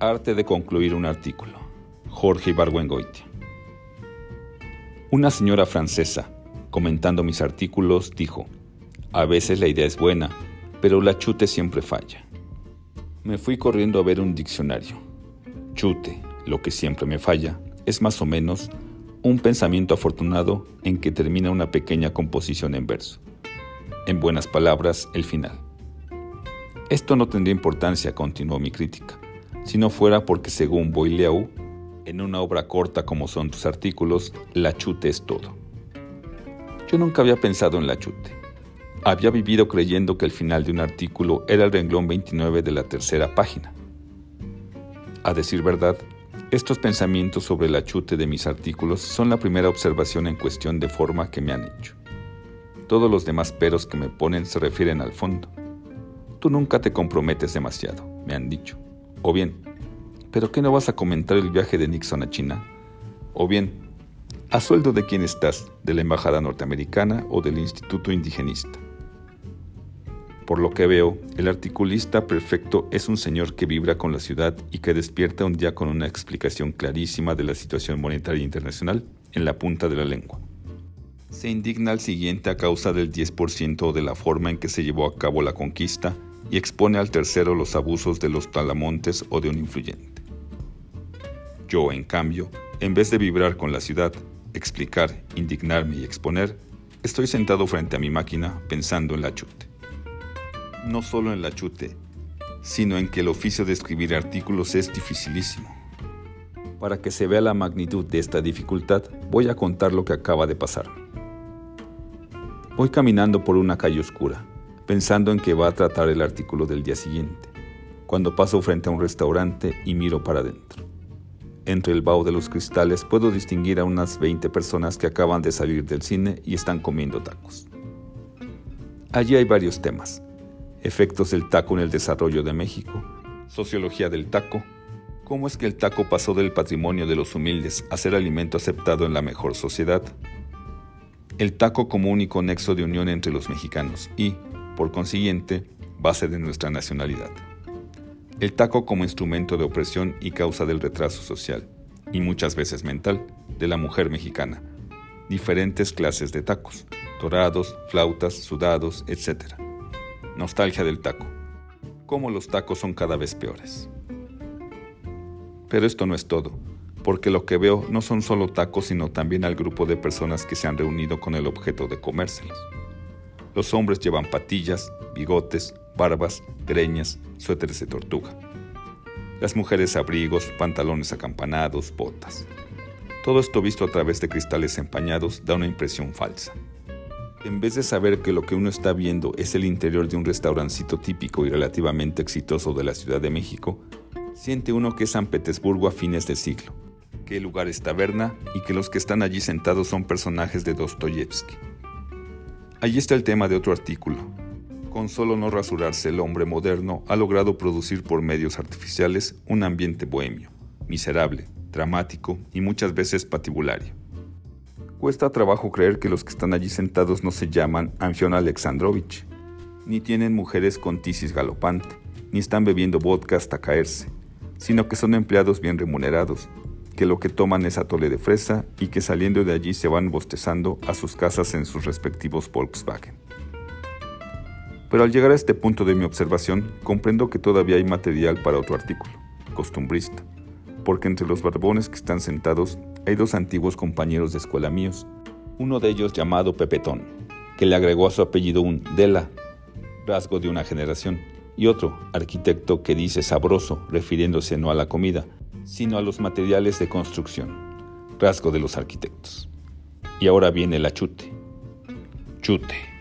Arte de concluir un artículo. Jorge Ibargüengoitia. Una señora francesa, comentando mis artículos, dijo, a veces la idea es buena, pero la chute siempre falla. Me fui corriendo a ver un diccionario. Chute, lo que siempre me falla, es más o menos un pensamiento afortunado en que termina una pequeña composición en verso. En buenas palabras, el final. Esto no tendría importancia, continuó mi crítica si no fuera porque según Boileau, en una obra corta como son tus artículos, la chute es todo. Yo nunca había pensado en la chute. Había vivido creyendo que el final de un artículo era el renglón 29 de la tercera página. A decir verdad, estos pensamientos sobre la chute de mis artículos son la primera observación en cuestión de forma que me han hecho. Todos los demás peros que me ponen se refieren al fondo. Tú nunca te comprometes demasiado, me han dicho. O bien, ¿pero qué no vas a comentar el viaje de Nixon a China? O bien, ¿a sueldo de quién estás? ¿De la Embajada Norteamericana o del Instituto Indigenista? Por lo que veo, el articulista perfecto es un señor que vibra con la ciudad y que despierta un día con una explicación clarísima de la situación monetaria internacional en la punta de la lengua. Se indigna al siguiente a causa del 10% de la forma en que se llevó a cabo la conquista y expone al tercero los abusos de los talamontes o de un influyente. Yo, en cambio, en vez de vibrar con la ciudad, explicar, indignarme y exponer, estoy sentado frente a mi máquina pensando en la chute. No solo en la chute, sino en que el oficio de escribir artículos es dificilísimo. Para que se vea la magnitud de esta dificultad, voy a contar lo que acaba de pasar. Voy caminando por una calle oscura, pensando en que va a tratar el artículo del día siguiente, cuando paso frente a un restaurante y miro para adentro. Entre el vaho de los cristales puedo distinguir a unas 20 personas que acaban de salir del cine y están comiendo tacos. Allí hay varios temas. Efectos del taco en el desarrollo de México, sociología del taco, cómo es que el taco pasó del patrimonio de los humildes a ser alimento aceptado en la mejor sociedad, el taco como único nexo de unión entre los mexicanos y, por consiguiente, base de nuestra nacionalidad. El taco como instrumento de opresión y causa del retraso social, y muchas veces mental, de la mujer mexicana. Diferentes clases de tacos, dorados, flautas, sudados, etc. Nostalgia del taco. Cómo los tacos son cada vez peores. Pero esto no es todo, porque lo que veo no son solo tacos, sino también al grupo de personas que se han reunido con el objeto de comérselos. Los hombres llevan patillas, bigotes, barbas, greñas, suéteres de tortuga. Las mujeres abrigos, pantalones acampanados, botas. Todo esto visto a través de cristales empañados da una impresión falsa. En vez de saber que lo que uno está viendo es el interior de un restaurancito típico y relativamente exitoso de la Ciudad de México, siente uno que es San Petersburgo a fines de siglo, que el lugar es taberna y que los que están allí sentados son personajes de Dostoyevsky. Allí está el tema de otro artículo. Con solo no rasurarse el hombre moderno ha logrado producir por medios artificiales un ambiente bohemio, miserable, dramático y muchas veces patibulario. Cuesta trabajo creer que los que están allí sentados no se llaman Anfion Alexandrovich, ni tienen mujeres con tisis galopante, ni están bebiendo vodka hasta caerse, sino que son empleados bien remunerados, que lo que toman es atole de fresa y que saliendo de allí se van bostezando a sus casas en sus respectivos Volkswagen. Pero al llegar a este punto de mi observación, comprendo que todavía hay material para otro artículo, costumbrista, porque entre los barbones que están sentados hay dos antiguos compañeros de escuela míos, uno de ellos llamado Pepetón, que le agregó a su apellido un Dela, rasgo de una generación, y otro, arquitecto, que dice sabroso, refiriéndose no a la comida, sino a los materiales de construcción, rasgo de los arquitectos. Y ahora viene la chute. Chute.